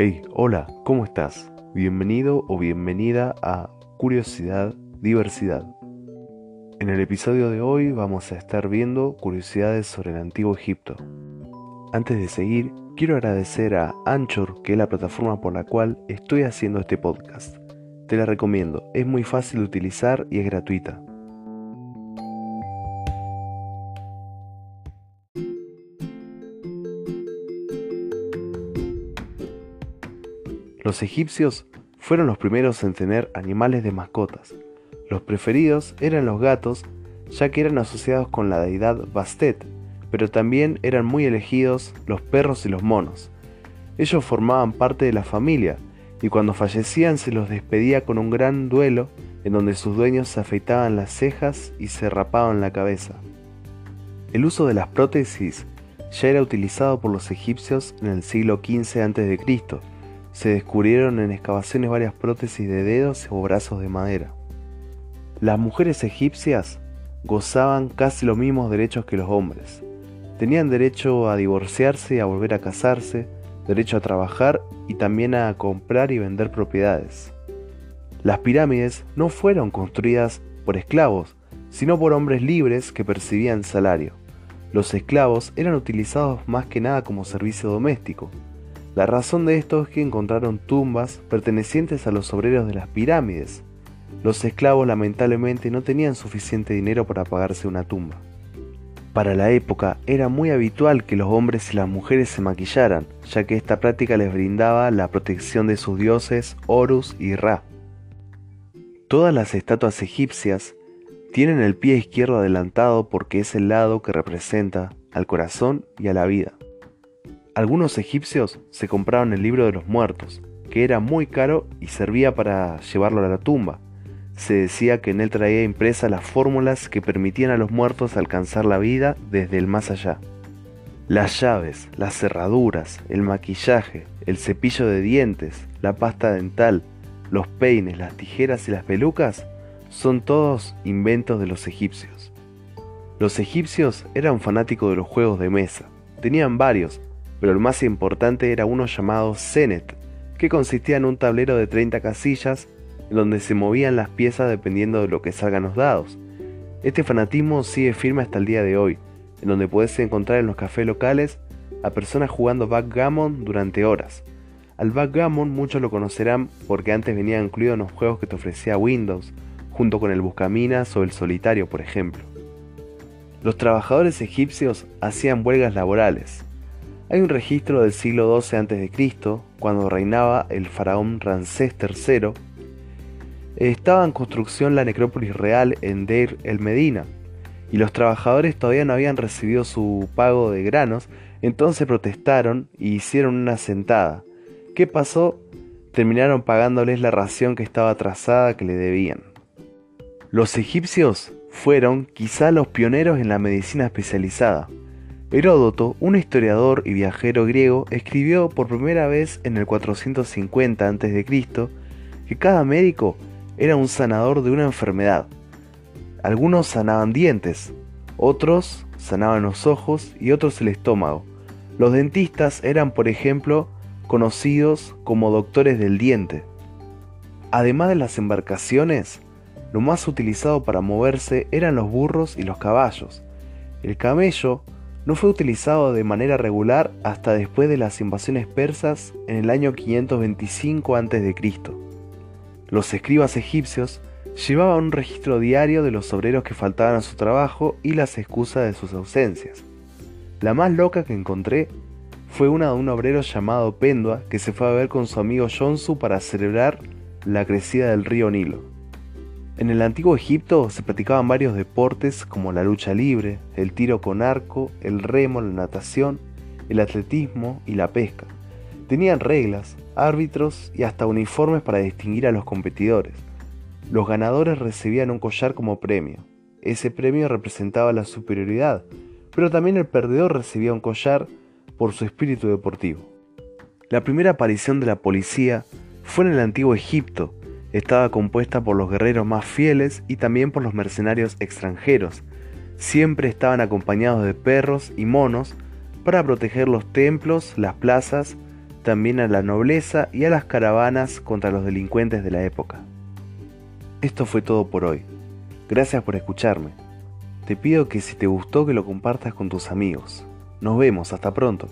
Hey, hola, ¿cómo estás? Bienvenido o bienvenida a Curiosidad, Diversidad. En el episodio de hoy vamos a estar viendo curiosidades sobre el antiguo Egipto. Antes de seguir, quiero agradecer a Anchor, que es la plataforma por la cual estoy haciendo este podcast. Te la recomiendo, es muy fácil de utilizar y es gratuita. Los egipcios fueron los primeros en tener animales de mascotas. Los preferidos eran los gatos, ya que eran asociados con la deidad Bastet, pero también eran muy elegidos los perros y los monos. Ellos formaban parte de la familia, y cuando fallecían se los despedía con un gran duelo en donde sus dueños se afeitaban las cejas y se rapaban la cabeza. El uso de las prótesis ya era utilizado por los egipcios en el siglo XV a.C., se descubrieron en excavaciones varias prótesis de dedos o brazos de madera. Las mujeres egipcias gozaban casi los mismos derechos que los hombres. Tenían derecho a divorciarse a volver a casarse, derecho a trabajar y también a comprar y vender propiedades. Las pirámides no fueron construidas por esclavos, sino por hombres libres que percibían salario. Los esclavos eran utilizados más que nada como servicio doméstico, la razón de esto es que encontraron tumbas pertenecientes a los obreros de las pirámides. Los esclavos lamentablemente no tenían suficiente dinero para pagarse una tumba. Para la época era muy habitual que los hombres y las mujeres se maquillaran, ya que esta práctica les brindaba la protección de sus dioses Horus y Ra. Todas las estatuas egipcias tienen el pie izquierdo adelantado porque es el lado que representa al corazón y a la vida. Algunos egipcios se compraron el libro de los muertos, que era muy caro y servía para llevarlo a la tumba. Se decía que en él traía impresas las fórmulas que permitían a los muertos alcanzar la vida desde el más allá. Las llaves, las cerraduras, el maquillaje, el cepillo de dientes, la pasta dental, los peines, las tijeras y las pelucas son todos inventos de los egipcios. Los egipcios eran fanáticos de los juegos de mesa. Tenían varios, pero el más importante era uno llamado Zenet, que consistía en un tablero de 30 casillas en donde se movían las piezas dependiendo de lo que salgan los dados. Este fanatismo sigue firme hasta el día de hoy, en donde puedes encontrar en los cafés locales a personas jugando backgammon durante horas. Al backgammon muchos lo conocerán porque antes venía incluido en los juegos que te ofrecía Windows, junto con el Buscaminas o el Solitario, por ejemplo. Los trabajadores egipcios hacían huelgas laborales, hay un registro del siglo XII a.C., cuando reinaba el faraón Ramsés III. Estaba en construcción la necrópolis real en Deir el Medina, y los trabajadores todavía no habían recibido su pago de granos, entonces protestaron y hicieron una sentada. ¿Qué pasó? Terminaron pagándoles la ración que estaba atrasada que le debían. Los egipcios fueron quizá los pioneros en la medicina especializada. Heródoto, un historiador y viajero griego, escribió por primera vez en el 450 a.C. que cada médico era un sanador de una enfermedad. Algunos sanaban dientes, otros sanaban los ojos y otros el estómago. Los dentistas eran, por ejemplo, conocidos como doctores del diente. Además de las embarcaciones, lo más utilizado para moverse eran los burros y los caballos. El camello no fue utilizado de manera regular hasta después de las invasiones persas en el año 525 a.C. Los escribas egipcios llevaban un registro diario de los obreros que faltaban a su trabajo y las excusas de sus ausencias. La más loca que encontré fue una de un obrero llamado Pendua que se fue a ver con su amigo Jonsu para celebrar la crecida del río Nilo. En el antiguo Egipto se practicaban varios deportes como la lucha libre, el tiro con arco, el remo, la natación, el atletismo y la pesca. Tenían reglas, árbitros y hasta uniformes para distinguir a los competidores. Los ganadores recibían un collar como premio. Ese premio representaba la superioridad, pero también el perdedor recibía un collar por su espíritu deportivo. La primera aparición de la policía fue en el antiguo Egipto, estaba compuesta por los guerreros más fieles y también por los mercenarios extranjeros. Siempre estaban acompañados de perros y monos para proteger los templos, las plazas también a la nobleza y a las caravanas contra los delincuentes de la época. Esto fue todo por hoy. Gracias por escucharme. Te pido que si te gustó que lo compartas con tus amigos. Nos vemos, hasta pronto.